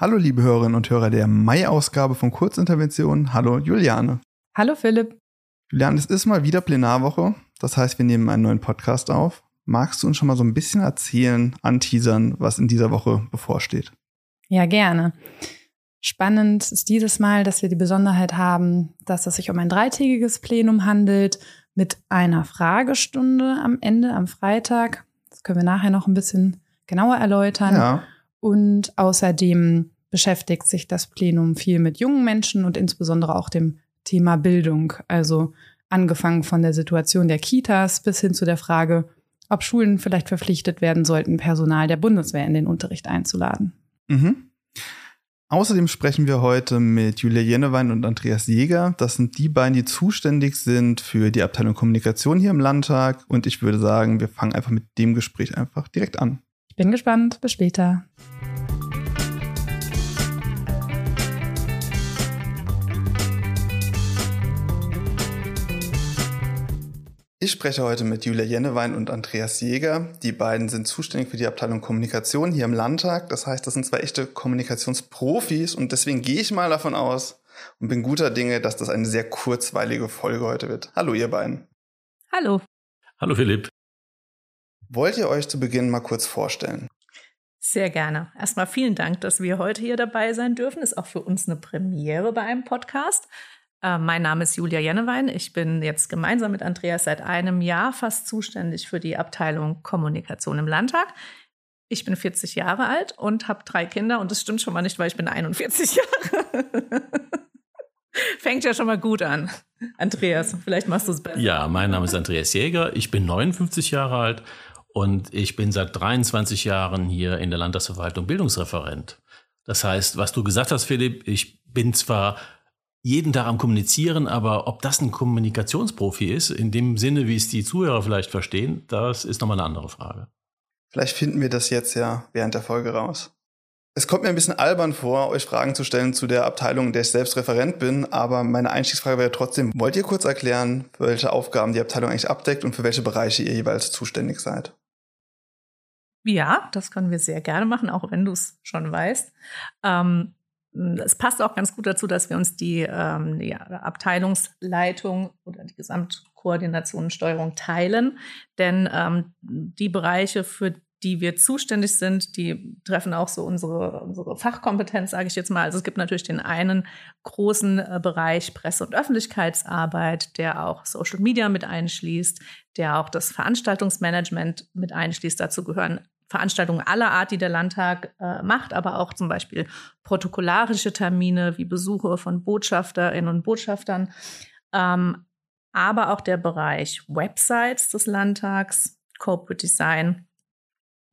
Hallo liebe Hörerinnen und Hörer der Mai-Ausgabe von Kurzintervention. Hallo Juliane. Hallo Philipp. Juliane, es ist mal wieder Plenarwoche. Das heißt, wir nehmen einen neuen Podcast auf. Magst du uns schon mal so ein bisschen erzählen, anteasern, was in dieser Woche bevorsteht? Ja, gerne. Spannend ist dieses Mal, dass wir die Besonderheit haben, dass es sich um ein dreitägiges Plenum handelt mit einer Fragestunde am Ende, am Freitag. Das können wir nachher noch ein bisschen genauer erläutern. Ja. Und außerdem beschäftigt sich das Plenum viel mit jungen Menschen und insbesondere auch dem Thema Bildung. Also angefangen von der Situation der Kitas bis hin zu der Frage, ob Schulen vielleicht verpflichtet werden sollten, Personal der Bundeswehr in den Unterricht einzuladen. Mhm. Außerdem sprechen wir heute mit Julia Jennewein und Andreas Jäger. Das sind die beiden, die zuständig sind für die Abteilung Kommunikation hier im Landtag. Und ich würde sagen, wir fangen einfach mit dem Gespräch einfach direkt an. Ich bin gespannt. Bis später. Ich spreche heute mit Julia Jennewein und Andreas Jäger. Die beiden sind zuständig für die Abteilung Kommunikation hier im Landtag. Das heißt, das sind zwei echte Kommunikationsprofis und deswegen gehe ich mal davon aus und bin guter Dinge, dass das eine sehr kurzweilige Folge heute wird. Hallo ihr beiden. Hallo. Hallo Philipp. Wollt ihr euch zu Beginn mal kurz vorstellen? Sehr gerne. Erstmal vielen Dank, dass wir heute hier dabei sein dürfen. Ist auch für uns eine Premiere bei einem Podcast. Äh, mein Name ist Julia Jennewein. Ich bin jetzt gemeinsam mit Andreas seit einem Jahr fast zuständig für die Abteilung Kommunikation im Landtag. Ich bin 40 Jahre alt und habe drei Kinder und das stimmt schon mal nicht, weil ich bin 41 Jahre. Fängt ja schon mal gut an. Andreas, vielleicht machst du es besser. Ja, mein Name ist Andreas Jäger. Ich bin 59 Jahre alt und ich bin seit 23 Jahren hier in der Landtagsverwaltung Bildungsreferent. Das heißt, was du gesagt hast, Philipp, ich bin zwar jeden Tag am Kommunizieren, aber ob das ein Kommunikationsprofi ist, in dem Sinne, wie es die Zuhörer vielleicht verstehen, das ist nochmal eine andere Frage. Vielleicht finden wir das jetzt ja während der Folge raus. Es kommt mir ein bisschen albern vor, euch Fragen zu stellen zu der Abteilung, in der ich selbst Referent bin, aber meine Einstiegsfrage wäre trotzdem, wollt ihr kurz erklären, welche Aufgaben die Abteilung eigentlich abdeckt und für welche Bereiche ihr jeweils zuständig seid? Ja, das können wir sehr gerne machen, auch wenn du es schon weißt. Ähm, es passt auch ganz gut dazu, dass wir uns die, ähm, die Abteilungsleitung oder die Gesamtkoordination und Steuerung teilen. Denn ähm, die Bereiche, für die wir zuständig sind, die treffen auch so unsere, unsere Fachkompetenz, sage ich jetzt mal. Also es gibt natürlich den einen großen äh, Bereich Presse- und Öffentlichkeitsarbeit, der auch Social Media mit einschließt, der auch das Veranstaltungsmanagement mit einschließt. Dazu gehören Veranstaltungen aller Art, die der Landtag äh, macht, aber auch zum Beispiel protokollarische Termine wie Besuche von Botschafterinnen und Botschaftern, ähm, aber auch der Bereich Websites des Landtags, Corporate Design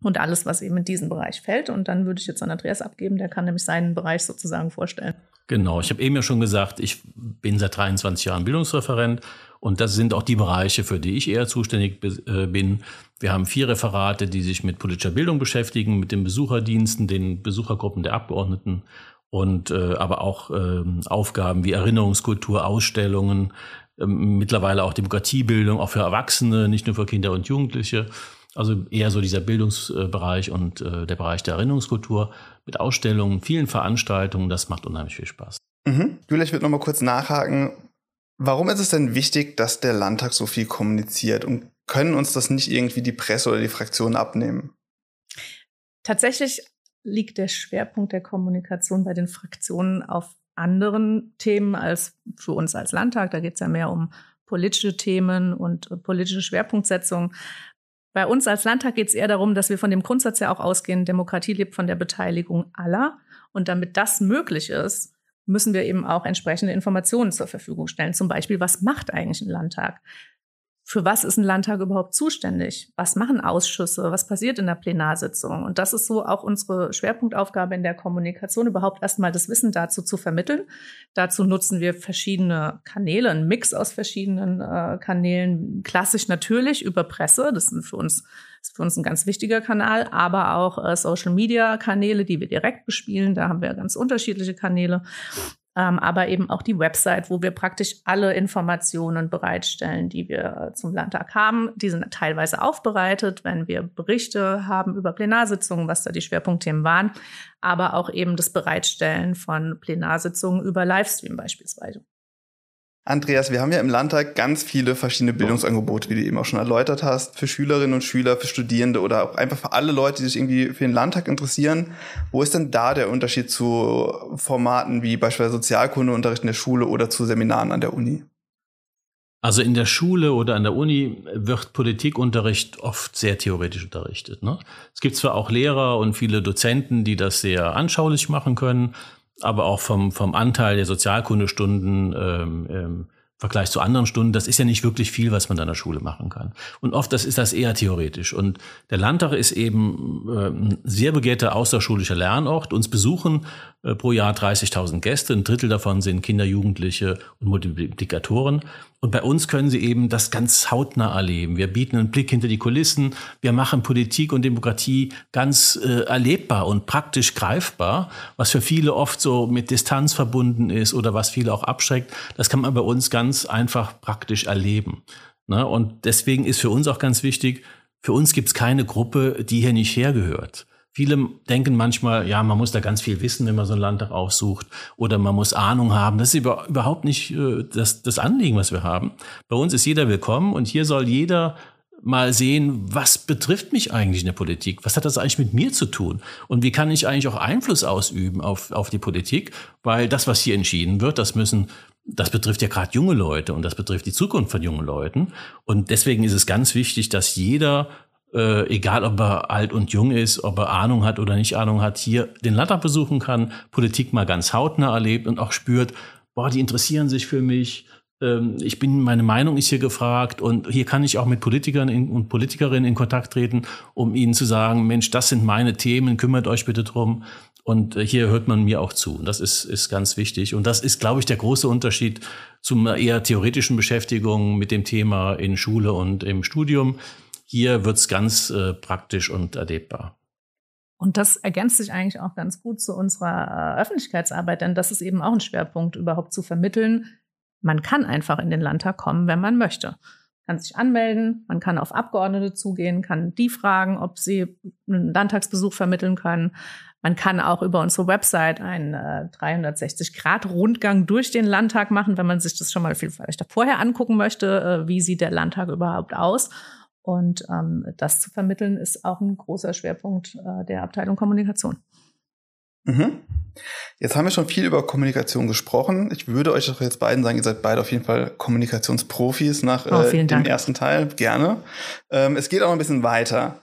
und alles, was eben in diesen Bereich fällt. Und dann würde ich jetzt an Andreas abgeben, der kann nämlich seinen Bereich sozusagen vorstellen. Genau, ich habe eben ja schon gesagt, ich bin seit 23 Jahren Bildungsreferent und das sind auch die Bereiche, für die ich eher zuständig äh, bin. Wir haben vier Referate, die sich mit politischer Bildung beschäftigen, mit den Besucherdiensten, den Besuchergruppen der Abgeordneten und äh, aber auch äh, Aufgaben wie Erinnerungskultur, Ausstellungen, äh, mittlerweile auch Demokratiebildung, auch für Erwachsene, nicht nur für Kinder und Jugendliche. Also eher so dieser Bildungsbereich und äh, der Bereich der Erinnerungskultur mit Ausstellungen, vielen Veranstaltungen, das macht unheimlich viel Spaß. Mhm. Julia, ich würde noch mal kurz nachhaken. Warum ist es denn wichtig, dass der Landtag so viel kommuniziert und können uns das nicht irgendwie die Presse oder die Fraktionen abnehmen? Tatsächlich liegt der Schwerpunkt der Kommunikation bei den Fraktionen auf anderen Themen als für uns als Landtag. Da geht es ja mehr um politische Themen und politische Schwerpunktsetzung. Bei uns als Landtag geht es eher darum, dass wir von dem Grundsatz ja auch ausgehen, Demokratie lebt von der Beteiligung aller. Und damit das möglich ist, müssen wir eben auch entsprechende Informationen zur Verfügung stellen. Zum Beispiel, was macht eigentlich ein Landtag? Für was ist ein Landtag überhaupt zuständig? Was machen Ausschüsse? Was passiert in der Plenarsitzung? Und das ist so auch unsere Schwerpunktaufgabe in der Kommunikation, überhaupt erstmal das Wissen dazu zu vermitteln. Dazu nutzen wir verschiedene Kanäle, einen Mix aus verschiedenen äh, Kanälen. Klassisch natürlich über Presse, das sind für uns, ist für uns ein ganz wichtiger Kanal, aber auch äh, Social Media Kanäle, die wir direkt bespielen. Da haben wir ganz unterschiedliche Kanäle. Ähm, aber eben auch die Website, wo wir praktisch alle Informationen bereitstellen, die wir äh, zum Landtag haben. Die sind teilweise aufbereitet, wenn wir Berichte haben über Plenarsitzungen, was da die Schwerpunktthemen waren, aber auch eben das Bereitstellen von Plenarsitzungen über Livestream beispielsweise. Andreas, wir haben ja im Landtag ganz viele verschiedene Bildungsangebote, wie du eben auch schon erläutert hast, für Schülerinnen und Schüler, für Studierende oder auch einfach für alle Leute, die sich irgendwie für den Landtag interessieren. Wo ist denn da der Unterschied zu Formaten wie beispielsweise Sozialkundeunterricht in der Schule oder zu Seminaren an der Uni? Also in der Schule oder an der Uni wird Politikunterricht oft sehr theoretisch unterrichtet. Ne? Es gibt zwar auch Lehrer und viele Dozenten, die das sehr anschaulich machen können, aber auch vom, vom Anteil der Sozialkundestunden ähm, ähm, Vergleich zu anderen Stunden, das ist ja nicht wirklich viel, was man an der Schule machen kann. Und oft das ist das eher theoretisch. Und der Landtag ist eben äh, ein sehr begehrter außerschulischer Lernort. Uns besuchen äh, pro Jahr 30.000 Gäste. Ein Drittel davon sind Kinder, Jugendliche und Multiplikatoren. Und bei uns können sie eben das ganz hautnah erleben. Wir bieten einen Blick hinter die Kulissen. Wir machen Politik und Demokratie ganz äh, erlebbar und praktisch greifbar, was für viele oft so mit Distanz verbunden ist oder was viele auch abschreckt. Das kann man bei uns ganz einfach praktisch erleben. Ne? Und deswegen ist für uns auch ganz wichtig, für uns gibt es keine Gruppe, die hier nicht hergehört. Viele denken manchmal, ja, man muss da ganz viel wissen, wenn man so einen Landtag aussucht oder man muss Ahnung haben. Das ist über, überhaupt nicht äh, das, das Anliegen, was wir haben. Bei uns ist jeder willkommen und hier soll jeder mal sehen, was betrifft mich eigentlich in der Politik? Was hat das eigentlich mit mir zu tun? Und wie kann ich eigentlich auch Einfluss ausüben auf, auf die Politik? Weil das, was hier entschieden wird, das müssen, das betrifft ja gerade junge Leute und das betrifft die Zukunft von jungen Leuten. Und deswegen ist es ganz wichtig, dass jeder äh, egal ob er alt und jung ist, ob er Ahnung hat oder nicht Ahnung hat, hier den Landtag besuchen kann, Politik mal ganz hautnah erlebt und auch spürt, boah, die interessieren sich für mich, ähm, ich bin, meine Meinung ist hier gefragt und hier kann ich auch mit Politikern in, und Politikerinnen in Kontakt treten, um ihnen zu sagen, Mensch, das sind meine Themen, kümmert euch bitte drum. Und äh, hier hört man mir auch zu. Und das ist, ist ganz wichtig. Und das ist, glaube ich, der große Unterschied zum eher theoretischen Beschäftigung mit dem Thema in Schule und im Studium. Hier wird's ganz äh, praktisch und erlebbar. Und das ergänzt sich eigentlich auch ganz gut zu unserer äh, Öffentlichkeitsarbeit, denn das ist eben auch ein Schwerpunkt, überhaupt zu vermitteln. Man kann einfach in den Landtag kommen, wenn man möchte. Man kann sich anmelden, man kann auf Abgeordnete zugehen, kann die fragen, ob sie einen Landtagsbesuch vermitteln können. Man kann auch über unsere Website einen äh, 360-Grad-Rundgang durch den Landtag machen, wenn man sich das schon mal vielleicht vorher angucken möchte, äh, wie sieht der Landtag überhaupt aus. Und ähm, das zu vermitteln ist auch ein großer Schwerpunkt äh, der Abteilung Kommunikation. Mhm. Jetzt haben wir schon viel über Kommunikation gesprochen. Ich würde euch doch jetzt beiden sagen, ihr seid beide auf jeden Fall Kommunikationsprofis nach oh, äh, dem ersten Teil. Gerne. Ähm, es geht auch noch ein bisschen weiter.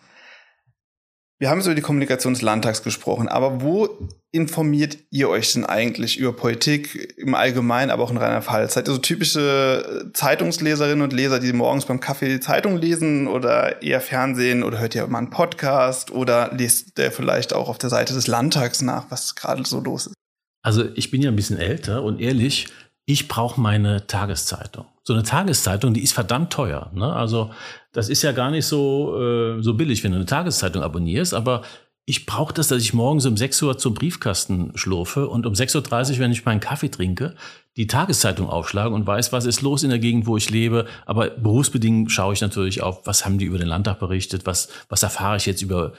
Wir haben jetzt über die Kommunikation des Landtags gesprochen, aber wo informiert ihr euch denn eigentlich über Politik im Allgemeinen, aber auch in reiner Fall? Seid ihr so typische Zeitungsleserinnen und Leser, die morgens beim Kaffee die Zeitung lesen oder eher Fernsehen oder hört ihr mal einen Podcast oder lest ihr vielleicht auch auf der Seite des Landtags nach, was gerade so los ist? Also ich bin ja ein bisschen älter und ehrlich, ich brauche meine Tageszeitung. So eine Tageszeitung, die ist verdammt teuer. Ne? Also das ist ja gar nicht so, äh, so billig, wenn du eine Tageszeitung abonnierst, aber ich brauche das, dass ich morgens um 6 Uhr zum Briefkasten schlurfe und um 6.30 Uhr, wenn ich meinen Kaffee trinke, die Tageszeitung aufschlage und weiß, was ist los in der Gegend, wo ich lebe. Aber berufsbedingt schaue ich natürlich auf, was haben die über den Landtag berichtet, was, was erfahre ich jetzt über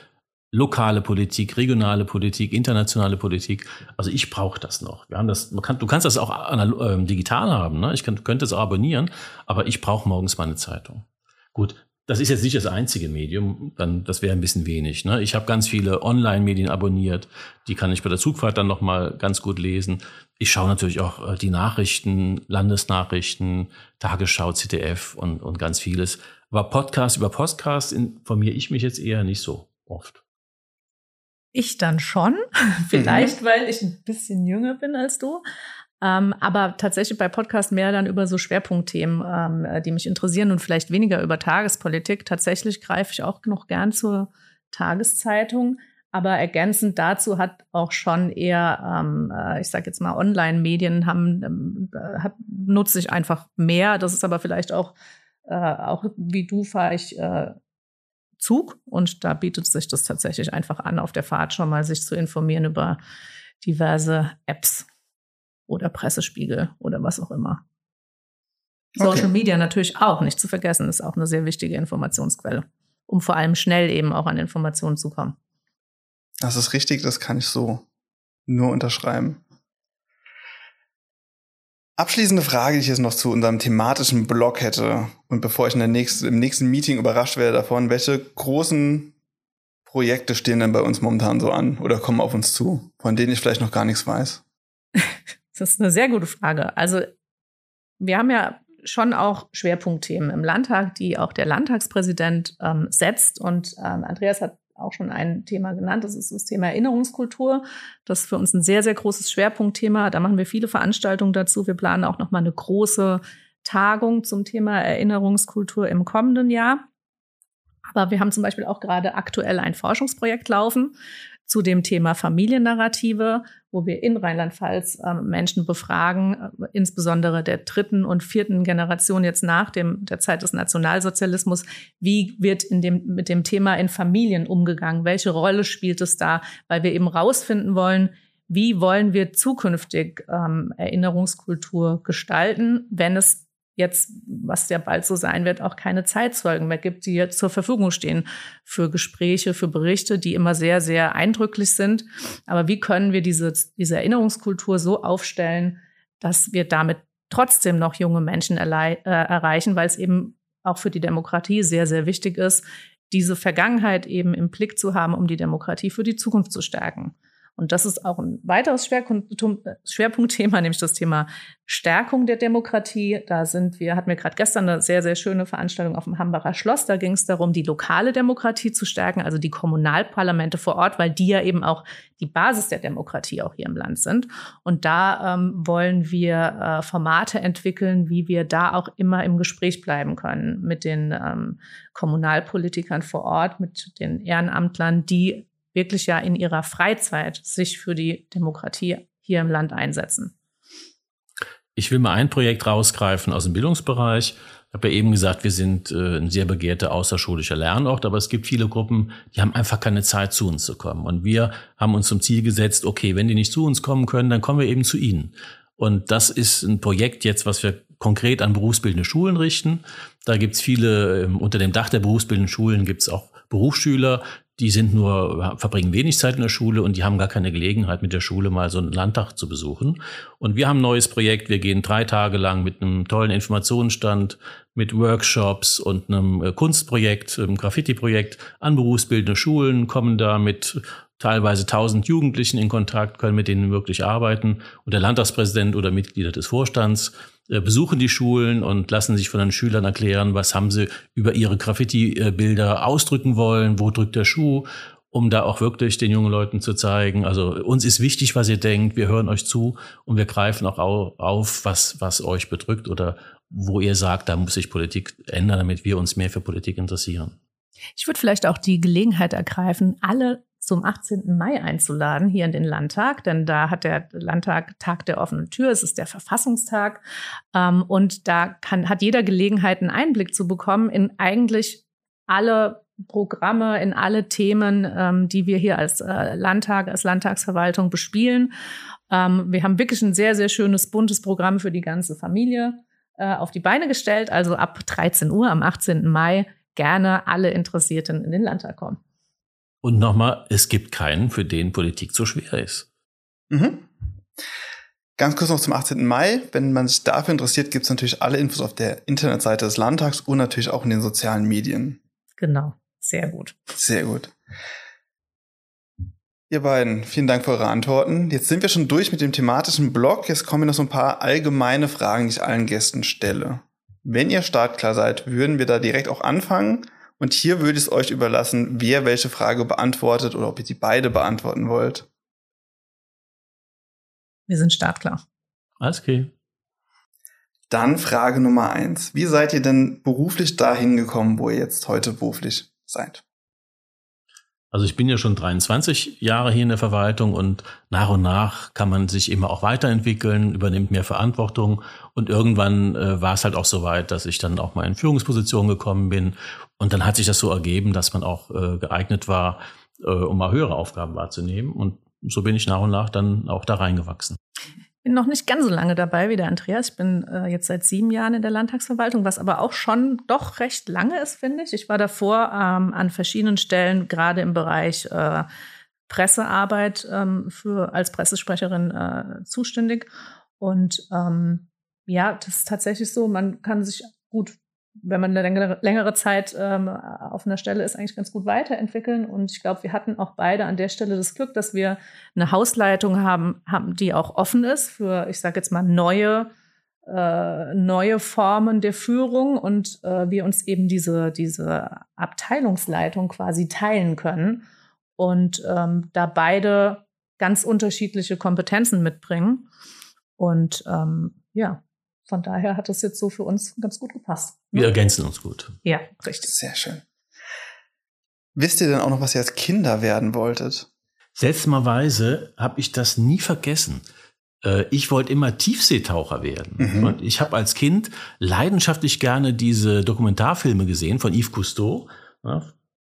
lokale Politik, regionale Politik, internationale Politik. Also ich brauche das noch. Wir haben das, man kann, du kannst das auch äh, digital haben. Ne? Ich kann, könnte es auch abonnieren, aber ich brauche morgens meine Zeitung. Gut, das ist jetzt nicht das einzige Medium, dann das wäre ein bisschen wenig. Ne? Ich habe ganz viele Online-Medien abonniert, die kann ich bei der Zugfahrt dann nochmal ganz gut lesen. Ich schaue natürlich auch äh, die Nachrichten, Landesnachrichten, Tagesschau, ZDF und, und ganz vieles. Aber Podcast über Podcast informiere ich mich jetzt eher nicht so oft. Ich dann schon, vielleicht mhm. weil ich ein bisschen jünger bin als du. Ähm, aber tatsächlich bei Podcast mehr dann über so Schwerpunktthemen, ähm, äh, die mich interessieren und vielleicht weniger über Tagespolitik. Tatsächlich greife ich auch noch gern zur Tageszeitung. Aber ergänzend dazu hat auch schon eher, ähm, äh, ich sage jetzt mal, Online-Medien haben, ähm, äh, nutze ich einfach mehr. Das ist aber vielleicht auch, äh, auch wie du fahre ich äh, Zug und da bietet sich das tatsächlich einfach an, auf der Fahrt schon mal sich zu informieren über diverse Apps. oder Pressespiegel oder was auch immer. Okay. Social Media natürlich auch nicht zu vergessen, ist auch eine sehr wichtige Informationsquelle, um vor allem schnell eben auch an Informationen zu kommen. Das ist richtig, das kann ich so nur unterschreiben. Abschließende Frage, die ich jetzt noch zu unserem thematischen Blog hätte und bevor ich in der nächsten, im nächsten Meeting überrascht werde davon, welche großen Projekte stehen denn bei uns momentan so an oder kommen auf uns zu, von denen ich vielleicht noch gar nichts weiß? Das ist eine sehr gute Frage. Also wir haben ja schon auch Schwerpunktthemen im Landtag, die auch der Landtagspräsident ähm, setzt. Und ähm, Andreas hat auch schon ein Thema genannt. Das ist das Thema Erinnerungskultur. Das ist für uns ein sehr, sehr großes Schwerpunktthema. Da machen wir viele Veranstaltungen dazu. Wir planen auch noch mal eine große Tagung zum Thema Erinnerungskultur im kommenden Jahr. Aber wir haben zum Beispiel auch gerade aktuell ein Forschungsprojekt laufen zu dem Thema Familiennarrative, wo wir in Rheinland-Pfalz äh, Menschen befragen, äh, insbesondere der dritten und vierten Generation jetzt nach dem, der Zeit des Nationalsozialismus. Wie wird in dem, mit dem Thema in Familien umgegangen? Welche Rolle spielt es da? Weil wir eben rausfinden wollen, wie wollen wir zukünftig ähm, Erinnerungskultur gestalten, wenn es jetzt, was ja bald so sein wird, auch keine Zeitzeugen mehr gibt, die jetzt zur Verfügung stehen für Gespräche, für Berichte, die immer sehr, sehr eindrücklich sind. Aber wie können wir diese, diese Erinnerungskultur so aufstellen, dass wir damit trotzdem noch junge Menschen äh, erreichen, weil es eben auch für die Demokratie sehr, sehr wichtig ist, diese Vergangenheit eben im Blick zu haben, um die Demokratie für die Zukunft zu stärken. Und das ist auch ein weiteres Schwerpunktthema, nämlich das Thema Stärkung der Demokratie. Da sind wir, hatten wir gerade gestern eine sehr, sehr schöne Veranstaltung auf dem Hambacher Schloss. Da ging es darum, die lokale Demokratie zu stärken, also die Kommunalparlamente vor Ort, weil die ja eben auch die Basis der Demokratie auch hier im Land sind. Und da ähm, wollen wir äh, Formate entwickeln, wie wir da auch immer im Gespräch bleiben können mit den ähm, Kommunalpolitikern vor Ort, mit den Ehrenamtlern, die wirklich ja in ihrer Freizeit sich für die Demokratie hier im Land einsetzen. Ich will mal ein Projekt rausgreifen aus dem Bildungsbereich. Ich habe ja eben gesagt, wir sind äh, ein sehr begehrter außerschulischer Lernort, aber es gibt viele Gruppen, die haben einfach keine Zeit, zu uns zu kommen. Und wir haben uns zum Ziel gesetzt, okay, wenn die nicht zu uns kommen können, dann kommen wir eben zu ihnen. Und das ist ein Projekt jetzt, was wir konkret an berufsbildende Schulen richten. Da gibt's viele, ähm, unter dem Dach der berufsbildenden Schulen gibt's auch Berufsschüler, die sind nur, verbringen wenig Zeit in der Schule und die haben gar keine Gelegenheit, mit der Schule mal so einen Landtag zu besuchen. Und wir haben ein neues Projekt. Wir gehen drei Tage lang mit einem tollen Informationsstand, mit Workshops und einem äh, Kunstprojekt, einem Graffiti-Projekt an berufsbildende Schulen, kommen da mit teilweise tausend Jugendlichen in Kontakt, können mit denen wirklich arbeiten. Und der Landtagspräsident oder Mitglieder des Vorstands besuchen die Schulen und lassen sich von den Schülern erklären, was haben sie über ihre Graffiti-Bilder ausdrücken wollen, wo drückt der Schuh, um da auch wirklich den jungen Leuten zu zeigen, also uns ist wichtig, was ihr denkt, wir hören euch zu und wir greifen auch auf, was, was euch bedrückt oder wo ihr sagt, da muss sich Politik ändern, damit wir uns mehr für Politik interessieren. Ich würde vielleicht auch die Gelegenheit ergreifen, alle zum 18. Mai einzuladen hier in den Landtag, denn da hat der Landtag Tag der offenen Tür, es ist der Verfassungstag ähm, und da kann, hat jeder Gelegenheit, einen Einblick zu bekommen in eigentlich alle Programme, in alle Themen, ähm, die wir hier als äh, Landtag, als Landtagsverwaltung bespielen. Ähm, wir haben wirklich ein sehr, sehr schönes, buntes Programm für die ganze Familie äh, auf die Beine gestellt. Also ab 13 Uhr am 18. Mai gerne alle Interessierten in den Landtag kommen. Und nochmal, es gibt keinen, für den Politik zu schwer ist. Mhm. Ganz kurz noch zum 18. Mai. Wenn man sich dafür interessiert, gibt es natürlich alle Infos auf der Internetseite des Landtags und natürlich auch in den sozialen Medien. Genau, sehr gut. Sehr gut. Ihr beiden, vielen Dank für eure Antworten. Jetzt sind wir schon durch mit dem thematischen Blog. Jetzt kommen noch so ein paar allgemeine Fragen, die ich allen Gästen stelle. Wenn ihr startklar seid, würden wir da direkt auch anfangen. Und hier würde ich es euch überlassen, wer welche Frage beantwortet oder ob ihr die beide beantworten wollt. Wir sind startklar. Alles okay. Dann Frage Nummer eins. Wie seid ihr denn beruflich dahin gekommen, wo ihr jetzt heute beruflich seid? Also ich bin ja schon 23 Jahre hier in der Verwaltung und nach und nach kann man sich immer auch weiterentwickeln, übernimmt mehr Verantwortung. Und irgendwann äh, war es halt auch so weit, dass ich dann auch mal in Führungsposition gekommen bin. Und dann hat sich das so ergeben, dass man auch äh, geeignet war, äh, um mal höhere Aufgaben wahrzunehmen. Und so bin ich nach und nach dann auch da reingewachsen. Bin noch nicht ganz so lange dabei wie der Andreas. Ich bin äh, jetzt seit sieben Jahren in der Landtagsverwaltung, was aber auch schon doch recht lange ist, finde ich. Ich war davor ähm, an verschiedenen Stellen, gerade im Bereich äh, Pressearbeit ähm, für als Pressesprecherin äh, zuständig. Und ähm, ja, das ist tatsächlich so. Man kann sich gut wenn man eine längere, Zeit ähm, auf einer Stelle ist, eigentlich ganz gut weiterentwickeln. Und ich glaube, wir hatten auch beide an der Stelle das Glück, dass wir eine Hausleitung haben, haben die auch offen ist für, ich sage jetzt mal, neue, äh, neue Formen der Führung und äh, wir uns eben diese, diese Abteilungsleitung quasi teilen können. Und ähm, da beide ganz unterschiedliche Kompetenzen mitbringen. Und ähm, ja, von daher hat es jetzt so für uns ganz gut gepasst. Ne? Wir ergänzen uns gut. Ja, richtig. Sehr schön. Wisst ihr denn auch noch, was ihr als Kinder werden wolltet? Seltsamerweise habe ich das nie vergessen. Äh, ich wollte immer Tiefseetaucher werden. Mhm. Und ich habe als Kind leidenschaftlich gerne diese Dokumentarfilme gesehen von Yves Cousteau.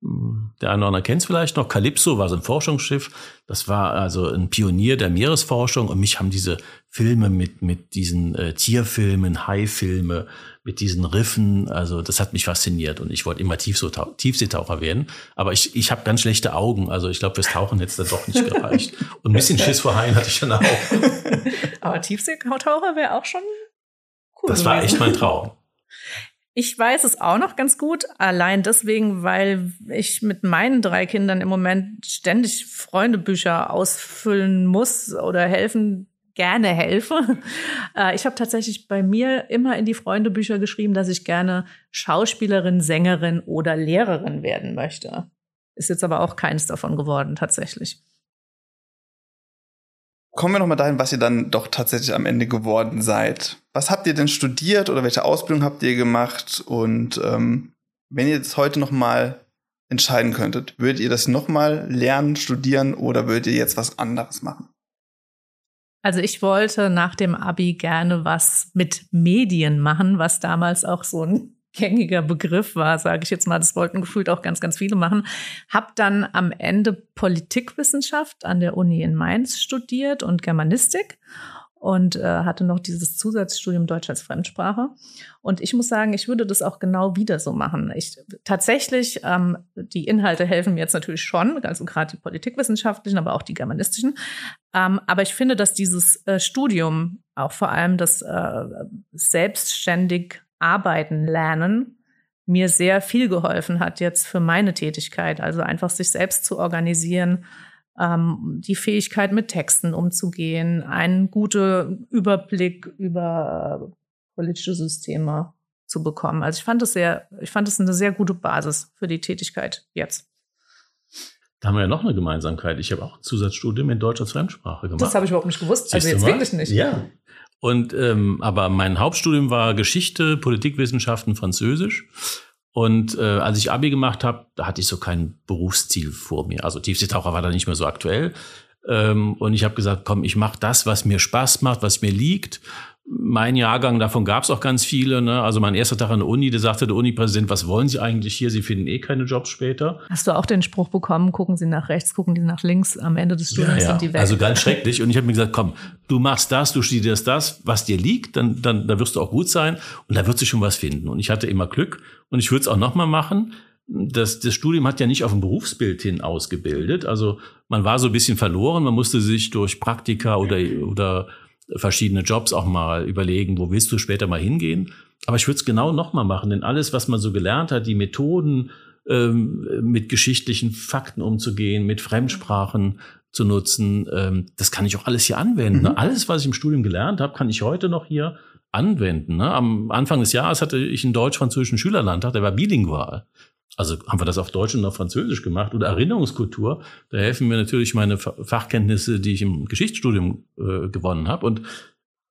Der eine oder andere kennt es vielleicht noch. Calypso war so ein Forschungsschiff. Das war also ein Pionier der Meeresforschung. Und mich haben diese Filme mit, mit diesen äh, Tierfilmen, Haifilme, mit diesen Riffen, also das hat mich fasziniert. Und ich wollte immer Tiefseetaucher werden. Aber ich, ich habe ganz schlechte Augen. Also ich glaube, fürs Tauchen hätte es dann doch nicht gereicht. Und ein bisschen Schiss vor Haien hatte ich dann auch. Aber Tiefseetaucher wäre auch schon cool. Das war echt mein Traum. Ich weiß es auch noch ganz gut, allein deswegen, weil ich mit meinen drei Kindern im Moment ständig Freundebücher ausfüllen muss oder helfen gerne helfe. Äh, ich habe tatsächlich bei mir immer in die Freundebücher geschrieben, dass ich gerne Schauspielerin, Sängerin oder Lehrerin werden möchte. Ist jetzt aber auch keins davon geworden, tatsächlich. Kommen wir noch mal dahin, was ihr dann doch tatsächlich am Ende geworden seid. Was habt ihr denn studiert oder welche Ausbildung habt ihr gemacht? Und ähm, wenn ihr jetzt heute noch mal entscheiden könntet, würdet ihr das noch mal lernen, studieren oder würdet ihr jetzt was anderes machen? Also ich wollte nach dem Abi gerne was mit Medien machen, was damals auch so ein gängiger Begriff war, sage ich jetzt mal. Das wollten gefühlt auch ganz, ganz viele machen. Hab dann am Ende Politikwissenschaft an der Uni in Mainz studiert und Germanistik und äh, hatte noch dieses Zusatzstudium Deutsch als Fremdsprache. Und ich muss sagen, ich würde das auch genau wieder so machen. Ich tatsächlich, ähm, die Inhalte helfen mir jetzt natürlich schon, also gerade die politikwissenschaftlichen, aber auch die germanistischen. Ähm, aber ich finde, dass dieses äh, Studium, auch vor allem das äh, selbstständig arbeiten lernen mir sehr viel geholfen hat jetzt für meine Tätigkeit. Also einfach sich selbst zu organisieren, ähm, die Fähigkeit mit Texten umzugehen, einen guten Überblick über politische Systeme zu bekommen. Also ich fand es sehr, ich fand es eine sehr gute Basis für die Tätigkeit jetzt. Da haben wir ja noch eine Gemeinsamkeit. Ich habe auch ein Zusatzstudium in Deutsch als Fremdsprache gemacht. Das habe ich überhaupt nicht gewusst. Also jetzt wirklich nicht. Ja, und ähm, aber mein Hauptstudium war Geschichte, Politikwissenschaften, Französisch. Und äh, als ich Abi gemacht habe, da hatte ich so kein Berufsziel vor mir. Also Tiefseetaucher war da nicht mehr so aktuell. Ähm, und ich habe gesagt, komm, ich mache das, was mir Spaß macht, was mir liegt mein Jahrgang, davon gab es auch ganz viele. Ne? Also mein erster Tag an der Uni, da sagte der Uni-Präsident, was wollen Sie eigentlich hier? Sie finden eh keine Jobs später. Hast du auch den Spruch bekommen, gucken Sie nach rechts, gucken Sie nach links, am Ende des Studiums ja, ja. sind die weg. Also ganz schrecklich. Und ich habe mir gesagt, komm, du machst das, du studierst das, was dir liegt, dann, dann da wirst du auch gut sein und da wird sich schon was finden. Und ich hatte immer Glück und ich würde es auch nochmal machen. Das, das Studium hat ja nicht auf ein Berufsbild hin ausgebildet. Also man war so ein bisschen verloren, man musste sich durch Praktika oder, oder verschiedene Jobs auch mal überlegen, wo willst du später mal hingehen. Aber ich würde es genau nochmal machen, denn alles, was man so gelernt hat, die Methoden, ähm, mit geschichtlichen Fakten umzugehen, mit Fremdsprachen zu nutzen, ähm, das kann ich auch alles hier anwenden. Ne? Mhm. Alles, was ich im Studium gelernt habe, kann ich heute noch hier anwenden. Ne? Am Anfang des Jahres hatte ich einen deutsch-französischen Schülerlandtag, der war bilingual. Also haben wir das auf Deutsch und auf Französisch gemacht. Oder Erinnerungskultur, da helfen mir natürlich meine Fachkenntnisse, die ich im Geschichtsstudium äh, gewonnen habe. Und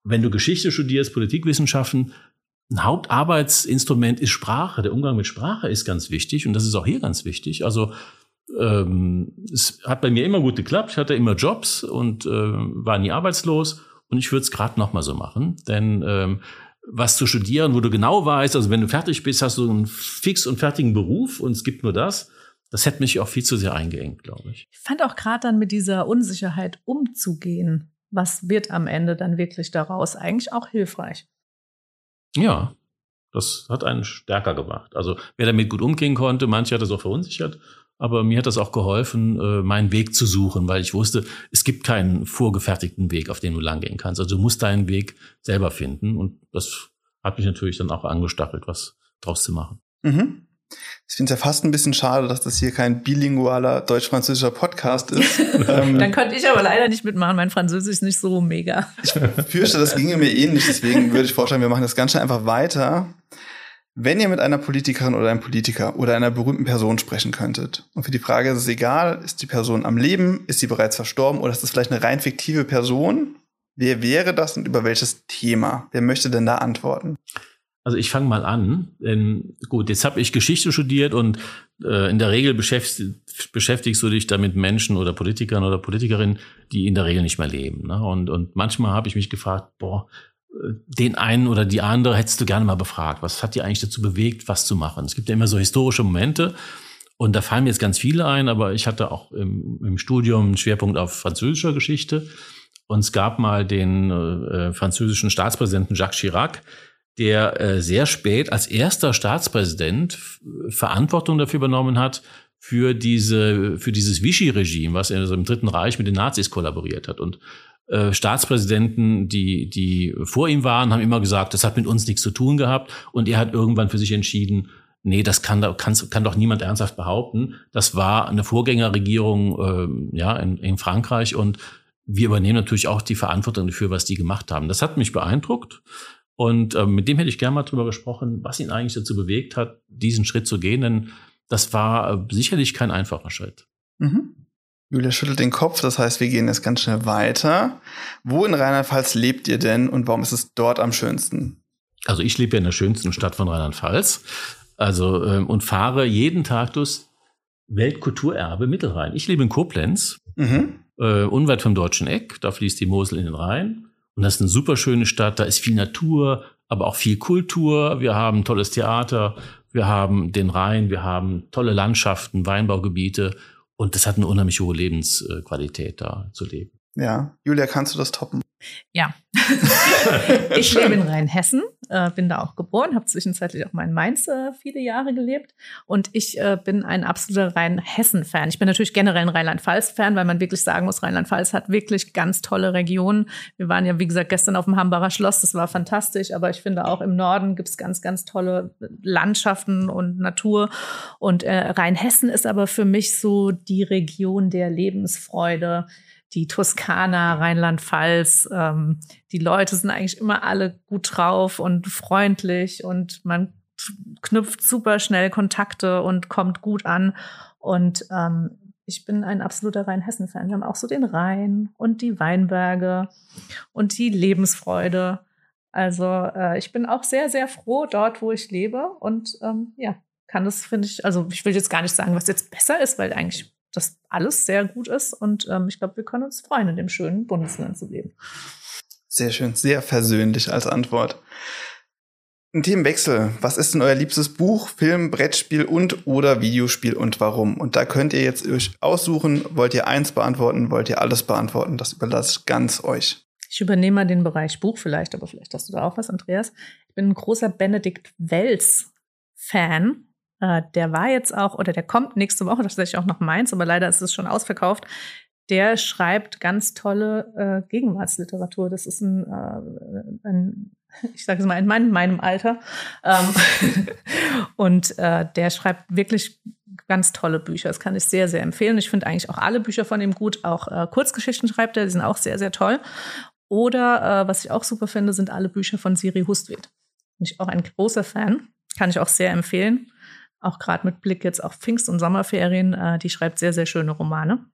wenn du Geschichte studierst, Politikwissenschaften, ein Hauptarbeitsinstrument ist Sprache. Der Umgang mit Sprache ist ganz wichtig und das ist auch hier ganz wichtig. Also ähm, es hat bei mir immer gut geklappt. Ich hatte immer Jobs und äh, war nie arbeitslos. Und ich würde es gerade noch mal so machen, denn ähm, was zu studieren, wo du genau weißt, also wenn du fertig bist, hast du einen fix und fertigen Beruf und es gibt nur das. Das hätte mich auch viel zu sehr eingeengt, glaube ich. Ich fand auch gerade dann mit dieser Unsicherheit umzugehen, was wird am Ende dann wirklich daraus eigentlich auch hilfreich. Ja, das hat einen stärker gemacht. Also wer damit gut umgehen konnte, manche hat das auch verunsichert, aber mir hat das auch geholfen, äh, meinen Weg zu suchen, weil ich wusste, es gibt keinen vorgefertigten Weg, auf den du langgehen kannst. Also du musst deinen Weg selber finden und das hat mich natürlich dann auch angestachelt, was draus zu machen. Mhm. Ich finde es ja fast ein bisschen schade, dass das hier kein bilingualer deutsch-französischer Podcast ist. ähm, Dann könnte ich aber leider nicht mitmachen. Mein Französisch ist nicht so mega. Ich fürchte, das ginge mir ähnlich. Deswegen würde ich vorschlagen, wir machen das ganz schnell einfach weiter. Wenn ihr mit einer Politikerin oder einem Politiker oder einer berühmten Person sprechen könntet und für die Frage ist es egal, ist die Person am Leben, ist sie bereits verstorben oder ist es vielleicht eine rein fiktive Person? Wer wäre das und über welches Thema? Wer möchte denn da antworten? Also ich fange mal an. Denn gut, jetzt habe ich Geschichte studiert und äh, in der Regel beschäftigst, beschäftigst du dich da mit Menschen oder Politikern oder Politikerinnen, die in der Regel nicht mehr leben. Ne? Und, und manchmal habe ich mich gefragt, boah, den einen oder die andere hättest du gerne mal befragt. Was hat die eigentlich dazu bewegt, was zu machen? Es gibt ja immer so historische Momente. Und da fallen mir jetzt ganz viele ein, aber ich hatte auch im, im Studium einen Schwerpunkt auf französischer Geschichte. Und es gab mal den äh, französischen Staatspräsidenten Jacques Chirac, der äh, sehr spät als erster Staatspräsident Verantwortung dafür übernommen hat, für diese, für dieses Vichy-Regime, was also im Dritten Reich mit den Nazis kollaboriert hat. Und äh, Staatspräsidenten, die, die vor ihm waren, haben immer gesagt, das hat mit uns nichts zu tun gehabt. Und er hat irgendwann für sich entschieden, nee, das kann, kann, kann doch niemand ernsthaft behaupten. Das war eine Vorgängerregierung äh, ja, in, in Frankreich und wir übernehmen natürlich auch die Verantwortung dafür, was die gemacht haben. Das hat mich beeindruckt. Und äh, mit dem hätte ich gerne mal drüber gesprochen, was ihn eigentlich dazu bewegt hat, diesen Schritt zu gehen, denn das war äh, sicherlich kein einfacher Schritt. Mhm. Julia schüttelt den Kopf, das heißt, wir gehen jetzt ganz schnell weiter. Wo in Rheinland-Pfalz lebt ihr denn und warum ist es dort am schönsten? Also ich lebe ja in der schönsten Stadt von Rheinland-Pfalz. Also ähm, und fahre jeden Tag durchs Weltkulturerbe Mittelrhein. Ich lebe in Koblenz, mhm. äh, unweit vom Deutschen Eck. Da fließt die Mosel in den Rhein. Und das ist eine super schöne Stadt. Da ist viel Natur, aber auch viel Kultur. Wir haben tolles Theater. Wir haben den Rhein. Wir haben tolle Landschaften, Weinbaugebiete. Und das hat eine unheimlich hohe Lebensqualität da zu leben. Ja. Julia, kannst du das toppen? Ja. ich lebe in Rheinhessen, äh, bin da auch geboren, habe zwischenzeitlich auch mal in Mainz äh, viele Jahre gelebt und ich äh, bin ein absoluter Rheinhessen-Fan. Ich bin natürlich generell ein Rheinland-Pfalz-Fan, weil man wirklich sagen muss, Rheinland-Pfalz hat wirklich ganz tolle Regionen. Wir waren ja, wie gesagt, gestern auf dem Hambacher Schloss, das war fantastisch, aber ich finde auch im Norden gibt es ganz, ganz tolle Landschaften und Natur. Und äh, Rheinhessen ist aber für mich so die Region der Lebensfreude die Toskana, Rheinland-Pfalz. Ähm, die Leute sind eigentlich immer alle gut drauf und freundlich und man knüpft super schnell Kontakte und kommt gut an. Und ähm, ich bin ein absoluter Rheinhessen-Fan. Wir haben auch so den Rhein und die Weinberge und die Lebensfreude. Also äh, ich bin auch sehr, sehr froh dort, wo ich lebe. Und ähm, ja, kann das, finde ich, also ich will jetzt gar nicht sagen, was jetzt besser ist, weil eigentlich das alles sehr gut ist. Und ähm, ich glaube, wir können uns freuen, in dem schönen Bundesland zu leben. Sehr schön, sehr versöhnlich als Antwort. Ein Themenwechsel. Was ist denn euer liebstes Buch, Film, Brettspiel und oder Videospiel und warum? Und da könnt ihr jetzt euch aussuchen, wollt ihr eins beantworten, wollt ihr alles beantworten? Das überlasse ich ganz euch. Ich übernehme mal den Bereich Buch vielleicht, aber vielleicht hast du da auch was, Andreas. Ich bin ein großer Benedikt Wells Fan. Äh, der war jetzt auch, oder der kommt nächste Woche tatsächlich auch nach Mainz, aber leider ist es schon ausverkauft. Der schreibt ganz tolle äh, Gegenwartsliteratur. Das ist ein, äh, ein ich sage es mal, in meinem, meinem Alter. Ähm, und äh, der schreibt wirklich ganz tolle Bücher. Das kann ich sehr, sehr empfehlen. Ich finde eigentlich auch alle Bücher von ihm gut. Auch äh, Kurzgeschichten schreibt er, die sind auch sehr, sehr toll. Oder äh, was ich auch super finde, sind alle Bücher von Siri Hustvedt. Bin ich auch ein großer Fan. Kann ich auch sehr empfehlen auch gerade mit Blick jetzt auf Pfingst- und Sommerferien, äh, die schreibt sehr, sehr schöne Romane.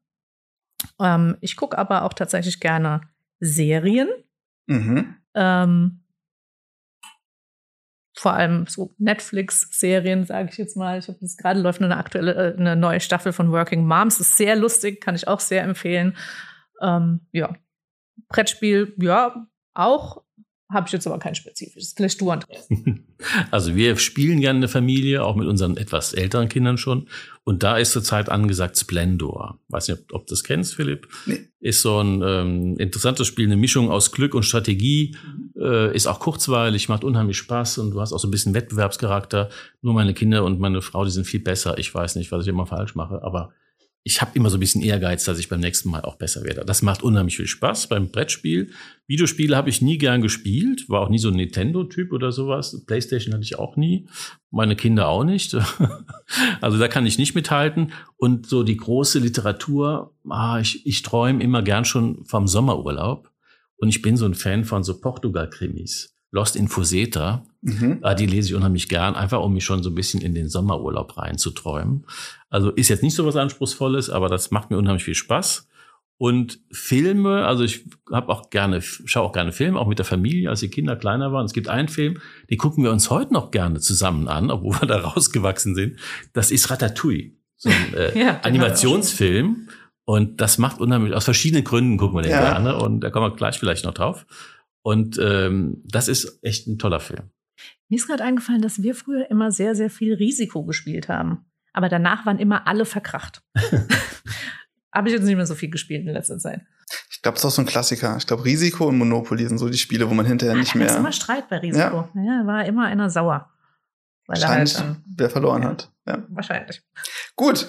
Ähm, ich gucke aber auch tatsächlich gerne Serien. Mhm. Ähm, vor allem so Netflix-Serien, sage ich jetzt mal. Ich habe jetzt gerade läuft eine aktuelle, äh, eine neue Staffel von Working Moms. Ist sehr lustig, kann ich auch sehr empfehlen. Ähm, ja, Brettspiel, ja, auch habe ich jetzt aber kein spezifisches. Vielleicht du, Andreas. Also wir spielen gerne eine Familie, auch mit unseren etwas älteren Kindern schon. Und da ist zurzeit angesagt Splendor. Weiß nicht, ob, ob du das kennst, Philipp. Nee. Ist so ein ähm, interessantes Spiel, eine Mischung aus Glück und Strategie. Mhm. Äh, ist auch kurzweilig, macht unheimlich Spaß und du hast auch so ein bisschen Wettbewerbscharakter. Nur meine Kinder und meine Frau, die sind viel besser. Ich weiß nicht, was ich immer falsch mache, aber ich habe immer so ein bisschen Ehrgeiz, dass ich beim nächsten Mal auch besser werde. Das macht unheimlich viel Spaß beim Brettspiel. Videospiele habe ich nie gern gespielt, war auch nie so ein Nintendo-Typ oder sowas. Playstation hatte ich auch nie, meine Kinder auch nicht. also da kann ich nicht mithalten. Und so die große Literatur, ah, ich, ich träume immer gern schon vom Sommerurlaub. Und ich bin so ein Fan von so Portugal-Krimis. Lost in Fuseta. Mhm. Ah, die lese ich unheimlich gern, einfach um mich schon so ein bisschen in den Sommerurlaub reinzuträumen. Also ist jetzt nicht so was Anspruchsvolles, aber das macht mir unheimlich viel Spaß. Und Filme, also ich habe auch gerne, schaue auch gerne Filme, auch mit der Familie, als die Kinder kleiner waren. Es gibt einen Film, den gucken wir uns heute noch gerne zusammen an, obwohl wir da rausgewachsen sind. Das ist Ratatouille, so ein äh, ja, Animationsfilm. Und das macht unheimlich, aus verschiedenen Gründen gucken wir den ja. gerne. Und da kommen wir gleich vielleicht noch drauf. Und ähm, das ist echt ein toller Film. Mir ist gerade eingefallen, dass wir früher immer sehr, sehr viel Risiko gespielt haben. Aber danach waren immer alle verkracht. Habe ich jetzt nicht mehr so viel gespielt in letzter Zeit. Ich glaube, das ist auch so ein Klassiker. Ich glaube, Risiko und Monopoly sind so die Spiele, wo man hinterher ja, nicht mehr. Es ist immer Streit bei Risiko. Ja. ja, war immer einer sauer. Weil Wahrscheinlich, halt, wer verloren ja, hat. Ja. Wahrscheinlich. Gut.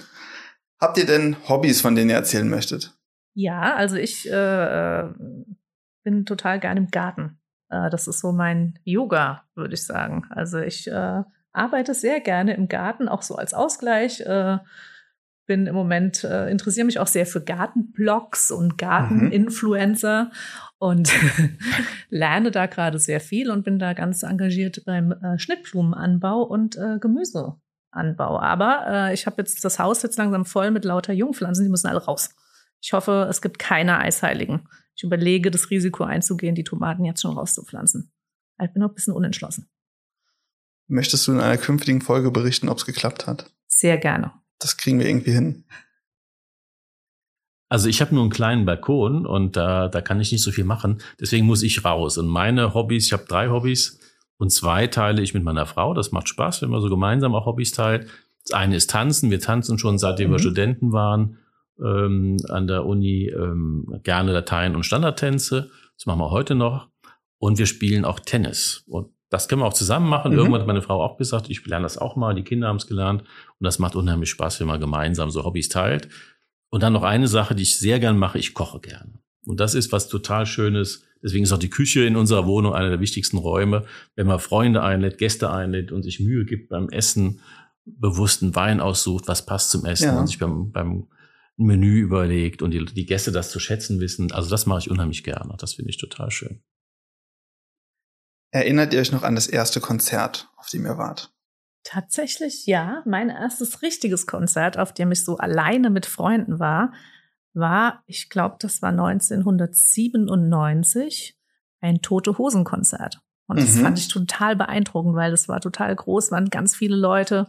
Habt ihr denn Hobbys, von denen ihr erzählen möchtet? Ja, also ich äh, äh bin total gerne im Garten. Äh, das ist so mein Yoga, würde ich sagen. Also ich äh, arbeite sehr gerne im Garten, auch so als Ausgleich. Äh, bin im Moment, äh, interessiere mich auch sehr für Gartenblogs und Garteninfluencer mhm. und lerne da gerade sehr viel und bin da ganz engagiert beim äh, Schnittblumenanbau und äh, Gemüseanbau. Aber ich habe jetzt das Haus jetzt langsam voll mit lauter Jungpflanzen, die müssen alle raus. Ich hoffe, es gibt keine Eisheiligen ich überlege, das Risiko einzugehen, die Tomaten jetzt schon rauszupflanzen. Ich bin noch ein bisschen unentschlossen. Möchtest du in einer künftigen Folge berichten, ob es geklappt hat? Sehr gerne. Das kriegen wir irgendwie hin. Also ich habe nur einen kleinen Balkon und da, da kann ich nicht so viel machen. Deswegen muss ich raus. Und meine Hobbys, ich habe drei Hobbys und zwei teile ich mit meiner Frau. Das macht Spaß, wenn man so gemeinsam auch Hobbys teilt. Das eine ist Tanzen. Wir tanzen schon seitdem mhm. wir Studenten waren ähm, an der Uni ähm, gerne Latein und Standardtänze. Das machen wir heute noch. Und wir spielen auch Tennis. Und das können wir auch zusammen machen. Mhm. Irgendwann hat meine Frau auch gesagt, ich lerne das auch mal. Die Kinder haben es gelernt. Und das macht unheimlich Spaß, wenn man gemeinsam so Hobbys teilt. Und dann noch eine Sache, die ich sehr gern mache. Ich koche gerne. Und das ist was total Schönes. Deswegen ist auch die Küche in unserer Wohnung einer der wichtigsten Räume. Wenn man Freunde einlädt, Gäste einlädt und sich Mühe gibt beim Essen, bewussten Wein aussucht, was passt zum Essen ja. und sich beim, beim ein Menü überlegt und die, die Gäste das zu schätzen wissen. Also das mache ich unheimlich gerne. Das finde ich total schön. Erinnert ihr euch noch an das erste Konzert, auf dem ihr wart? Tatsächlich ja. Mein erstes richtiges Konzert, auf dem ich so alleine mit Freunden war, war, ich glaube, das war 1997, ein Tote Hosen Konzert. Und das mhm. fand ich total beeindruckend, weil das war total groß, waren ganz viele Leute.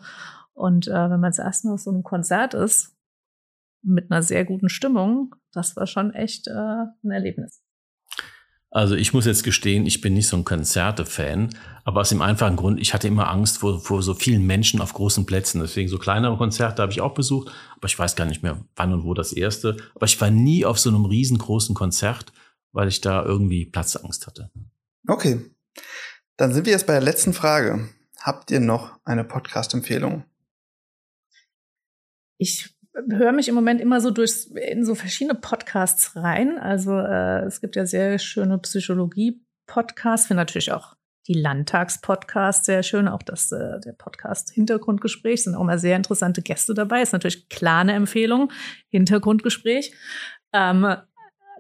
Und äh, wenn man das erste Mal auf so einem Konzert ist, mit einer sehr guten Stimmung, das war schon echt äh, ein Erlebnis. Also ich muss jetzt gestehen, ich bin nicht so ein Konzerte-Fan, aber aus dem einfachen Grund, ich hatte immer Angst vor, vor so vielen Menschen auf großen Plätzen. Deswegen so kleinere Konzerte habe ich auch besucht, aber ich weiß gar nicht mehr, wann und wo das erste. Aber ich war nie auf so einem riesengroßen Konzert, weil ich da irgendwie Platzangst hatte. Okay, dann sind wir jetzt bei der letzten Frage. Habt ihr noch eine Podcast-Empfehlung? Ich höre mich im Moment immer so durch in so verschiedene Podcasts rein. Also äh, es gibt ja sehr schöne Psychologie-Podcasts, finde natürlich auch die Landtagspodcasts sehr schön, auch das äh, der Podcast Hintergrundgespräch sind auch mal sehr interessante Gäste dabei. Ist natürlich klar eine Empfehlung Hintergrundgespräch. Ähm,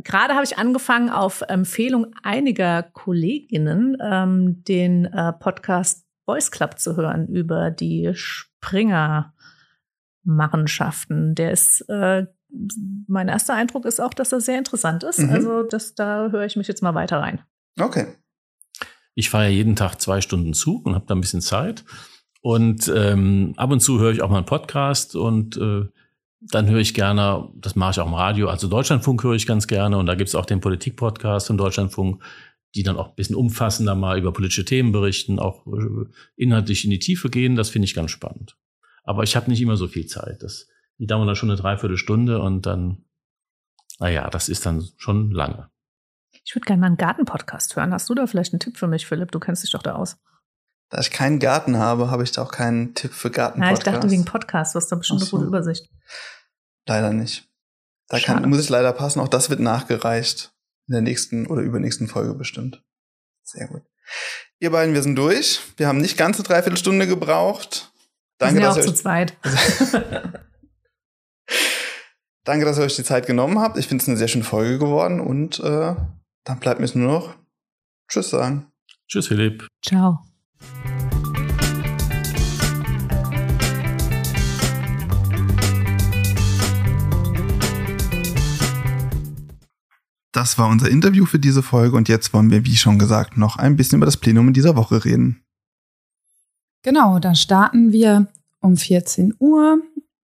Gerade habe ich angefangen, auf Empfehlung einiger Kolleginnen ähm, den äh, Podcast Voice Club zu hören über die Springer Machenschaften. Der ist, äh, mein erster Eindruck ist auch, dass er sehr interessant ist. Mhm. Also das, da höre ich mich jetzt mal weiter rein. Okay. Ich fahre ja jeden Tag zwei Stunden Zug und habe da ein bisschen Zeit. Und ähm, ab und zu höre ich auch mal einen Podcast und äh, dann höre ich gerne, das mache ich auch im Radio, also Deutschlandfunk höre ich ganz gerne und da gibt es auch den Politik-Podcast von Deutschlandfunk. die dann auch ein bisschen umfassender mal über politische Themen berichten, auch äh, inhaltlich in die Tiefe gehen. Das finde ich ganz spannend. Aber ich habe nicht immer so viel Zeit. Das, die dauern dann schon eine Dreiviertelstunde und dann, naja, das ist dann schon lange. Ich würde gerne mal einen Garten-Podcast hören. Hast du da vielleicht einen Tipp für mich, Philipp? Du kennst dich doch da aus. Da ich keinen Garten habe, habe ich da auch keinen Tipp für garten Ja, ich dachte wegen Podcast. Du hast da bestimmt so. eine gute Übersicht. Leider nicht. Da kann, muss ich leider passen. Auch das wird nachgereicht in der nächsten oder übernächsten Folge bestimmt. Sehr gut. Ihr beiden, wir sind durch. Wir haben nicht ganz eine Dreiviertelstunde gebraucht. Danke, wir sind ja auch zu zweit. Danke, dass ihr euch die Zeit genommen habt. Ich finde es eine sehr schöne Folge geworden und äh, dann bleibt mir es nur noch Tschüss sagen. Tschüss, Philipp. Ciao. Das war unser Interview für diese Folge und jetzt wollen wir, wie schon gesagt, noch ein bisschen über das Plenum in dieser Woche reden. Genau, da starten wir um 14 Uhr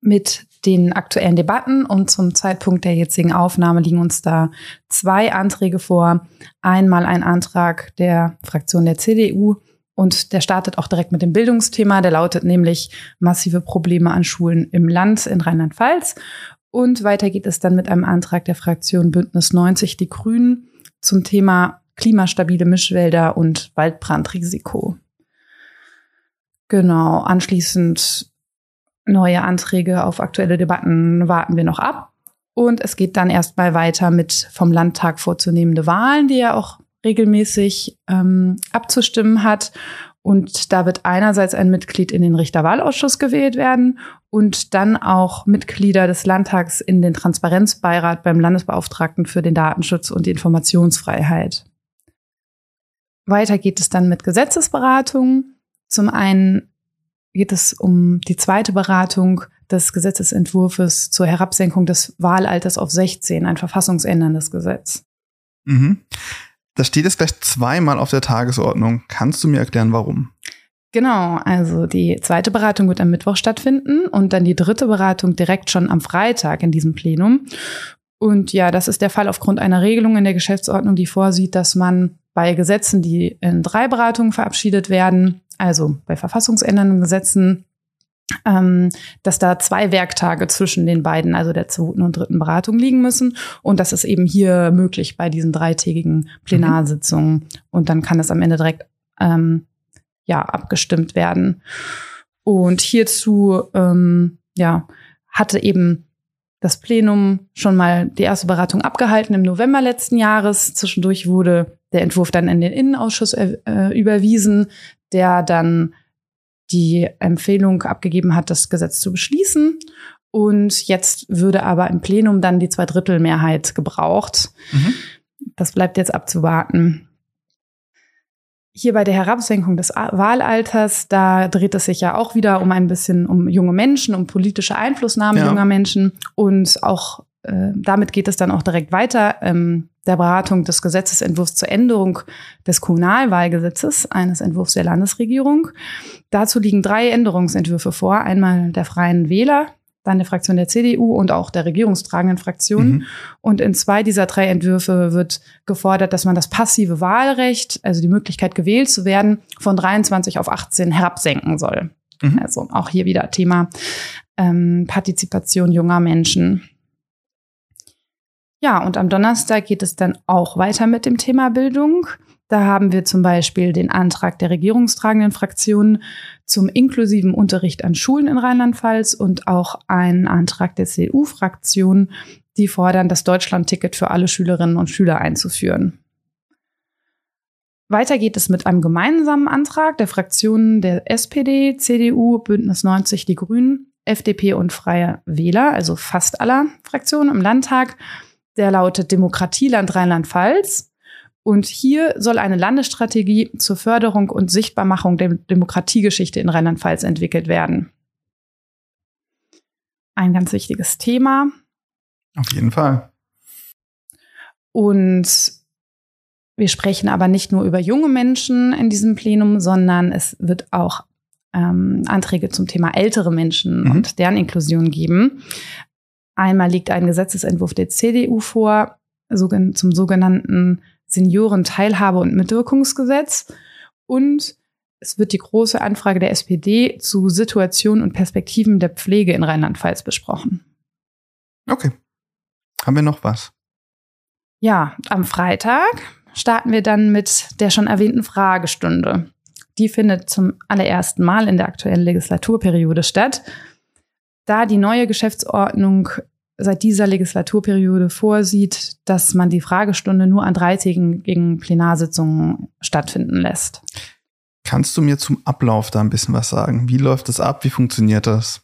mit den aktuellen Debatten und zum Zeitpunkt der jetzigen Aufnahme liegen uns da zwei Anträge vor. Einmal ein Antrag der Fraktion der CDU und der startet auch direkt mit dem Bildungsthema. Der lautet nämlich massive Probleme an Schulen im Land in Rheinland-Pfalz. Und weiter geht es dann mit einem Antrag der Fraktion Bündnis 90 Die Grünen zum Thema klimastabile Mischwälder und Waldbrandrisiko. Genau, anschließend neue Anträge auf aktuelle Debatten warten wir noch ab. Und es geht dann erstmal weiter mit vom Landtag vorzunehmende Wahlen, die er auch regelmäßig ähm, abzustimmen hat. Und da wird einerseits ein Mitglied in den Richterwahlausschuss gewählt werden und dann auch Mitglieder des Landtags in den Transparenzbeirat beim Landesbeauftragten für den Datenschutz und die Informationsfreiheit. Weiter geht es dann mit Gesetzesberatungen. Zum einen geht es um die zweite Beratung des Gesetzesentwurfs zur Herabsenkung des Wahlalters auf 16, ein verfassungsänderndes Gesetz. Mhm. Das steht jetzt gleich zweimal auf der Tagesordnung. Kannst du mir erklären, warum? Genau, also die zweite Beratung wird am Mittwoch stattfinden und dann die dritte Beratung direkt schon am Freitag in diesem Plenum. Und ja, das ist der Fall aufgrund einer Regelung in der Geschäftsordnung, die vorsieht, dass man bei Gesetzen, die in drei Beratungen verabschiedet werden, also bei verfassungsändernden Gesetzen, ähm, dass da zwei Werktage zwischen den beiden, also der zweiten und dritten Beratung liegen müssen. Und das ist eben hier möglich bei diesen dreitägigen Plenarsitzungen. Mhm. Und dann kann es am Ende direkt ähm, ja abgestimmt werden. Und hierzu ähm, ja hatte eben das Plenum schon mal die erste Beratung abgehalten im November letzten Jahres. Zwischendurch wurde der Entwurf dann in den Innenausschuss äh, überwiesen, der dann die Empfehlung abgegeben hat, das Gesetz zu beschließen. Und jetzt würde aber im Plenum dann die Zweidrittelmehrheit gebraucht. Mhm. Das bleibt jetzt abzuwarten. Hier bei der Herabsenkung des Wahlalters, da dreht es sich ja auch wieder um ein bisschen um junge Menschen, um politische Einflussnahme ja. junger Menschen. Und auch äh, damit geht es dann auch direkt weiter. Ähm, der Beratung des Gesetzesentwurfs zur Änderung des Kommunalwahlgesetzes, eines Entwurfs der Landesregierung. Dazu liegen drei Änderungsentwürfe vor. Einmal der Freien Wähler, dann der Fraktion der CDU und auch der regierungstragenden Fraktion. Mhm. Und in zwei dieser drei Entwürfe wird gefordert, dass man das passive Wahlrecht, also die Möglichkeit gewählt zu werden, von 23 auf 18 herabsenken soll. Mhm. Also auch hier wieder Thema ähm, Partizipation junger Menschen. Ja, und am Donnerstag geht es dann auch weiter mit dem Thema Bildung. Da haben wir zum Beispiel den Antrag der regierungstragenden Fraktionen zum inklusiven Unterricht an Schulen in Rheinland-Pfalz und auch einen Antrag der CDU-Fraktion, die fordern, das Deutschland-Ticket für alle Schülerinnen und Schüler einzuführen. Weiter geht es mit einem gemeinsamen Antrag der Fraktionen der SPD, CDU, Bündnis 90, die Grünen, FDP und Freie Wähler, also fast aller Fraktionen im Landtag, der lautet Demokratieland Rheinland-Pfalz. Und hier soll eine Landesstrategie zur Förderung und Sichtbarmachung der Demokratiegeschichte in Rheinland-Pfalz entwickelt werden. Ein ganz wichtiges Thema. Auf jeden Fall. Und wir sprechen aber nicht nur über junge Menschen in diesem Plenum, sondern es wird auch ähm, Anträge zum Thema ältere Menschen mhm. und deren Inklusion geben. Einmal liegt ein Gesetzesentwurf der CDU vor zum sogenannten Seniorenteilhabe- und Mitwirkungsgesetz und es wird die große Anfrage der SPD zu Situationen und Perspektiven der Pflege in Rheinland-Pfalz besprochen. Okay. Haben wir noch was? Ja, am Freitag starten wir dann mit der schon erwähnten Fragestunde. Die findet zum allerersten Mal in der aktuellen Legislaturperiode statt. Da die neue Geschäftsordnung seit dieser Legislaturperiode vorsieht, dass man die Fragestunde nur an dreitägigen Plenarsitzungen stattfinden lässt. Kannst du mir zum Ablauf da ein bisschen was sagen? Wie läuft das ab? Wie funktioniert das?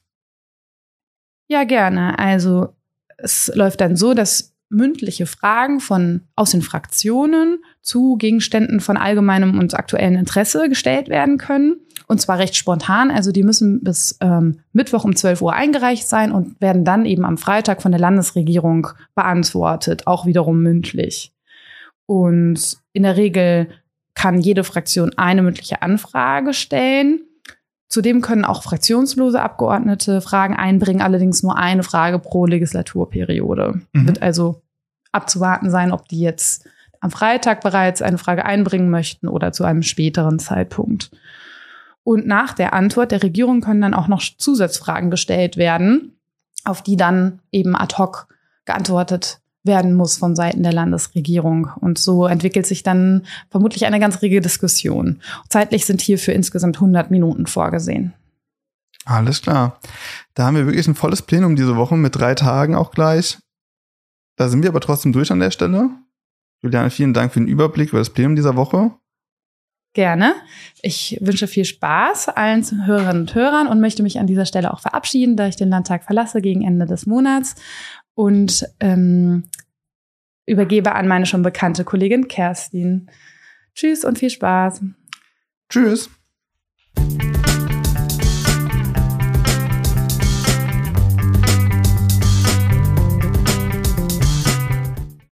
Ja, gerne. Also es läuft dann so, dass mündliche Fragen von aus den Fraktionen zu Gegenständen von allgemeinem und aktuellem Interesse gestellt werden können. Und zwar recht spontan. Also die müssen bis ähm, Mittwoch um 12 Uhr eingereicht sein und werden dann eben am Freitag von der Landesregierung beantwortet, auch wiederum mündlich. Und in der Regel kann jede Fraktion eine mündliche Anfrage stellen. Zudem können auch fraktionslose Abgeordnete Fragen einbringen, allerdings nur eine Frage pro Legislaturperiode. Mhm. Wird also abzuwarten sein, ob die jetzt am Freitag bereits eine Frage einbringen möchten oder zu einem späteren Zeitpunkt. Und nach der Antwort der Regierung können dann auch noch Zusatzfragen gestellt werden, auf die dann eben ad hoc geantwortet werden muss von Seiten der Landesregierung. Und so entwickelt sich dann vermutlich eine ganz rege Diskussion. Zeitlich sind hierfür insgesamt 100 Minuten vorgesehen. Alles klar. Da haben wir wirklich ein volles Plenum diese Woche mit drei Tagen auch gleich. Da sind wir aber trotzdem durch an der Stelle. Juliane, vielen Dank für den Überblick über das Plenum dieser Woche. Gerne. Ich wünsche viel Spaß allen Hörerinnen und Hörern und möchte mich an dieser Stelle auch verabschieden, da ich den Landtag verlasse gegen Ende des Monats und ähm, übergebe an meine schon bekannte Kollegin Kerstin. Tschüss und viel Spaß. Tschüss.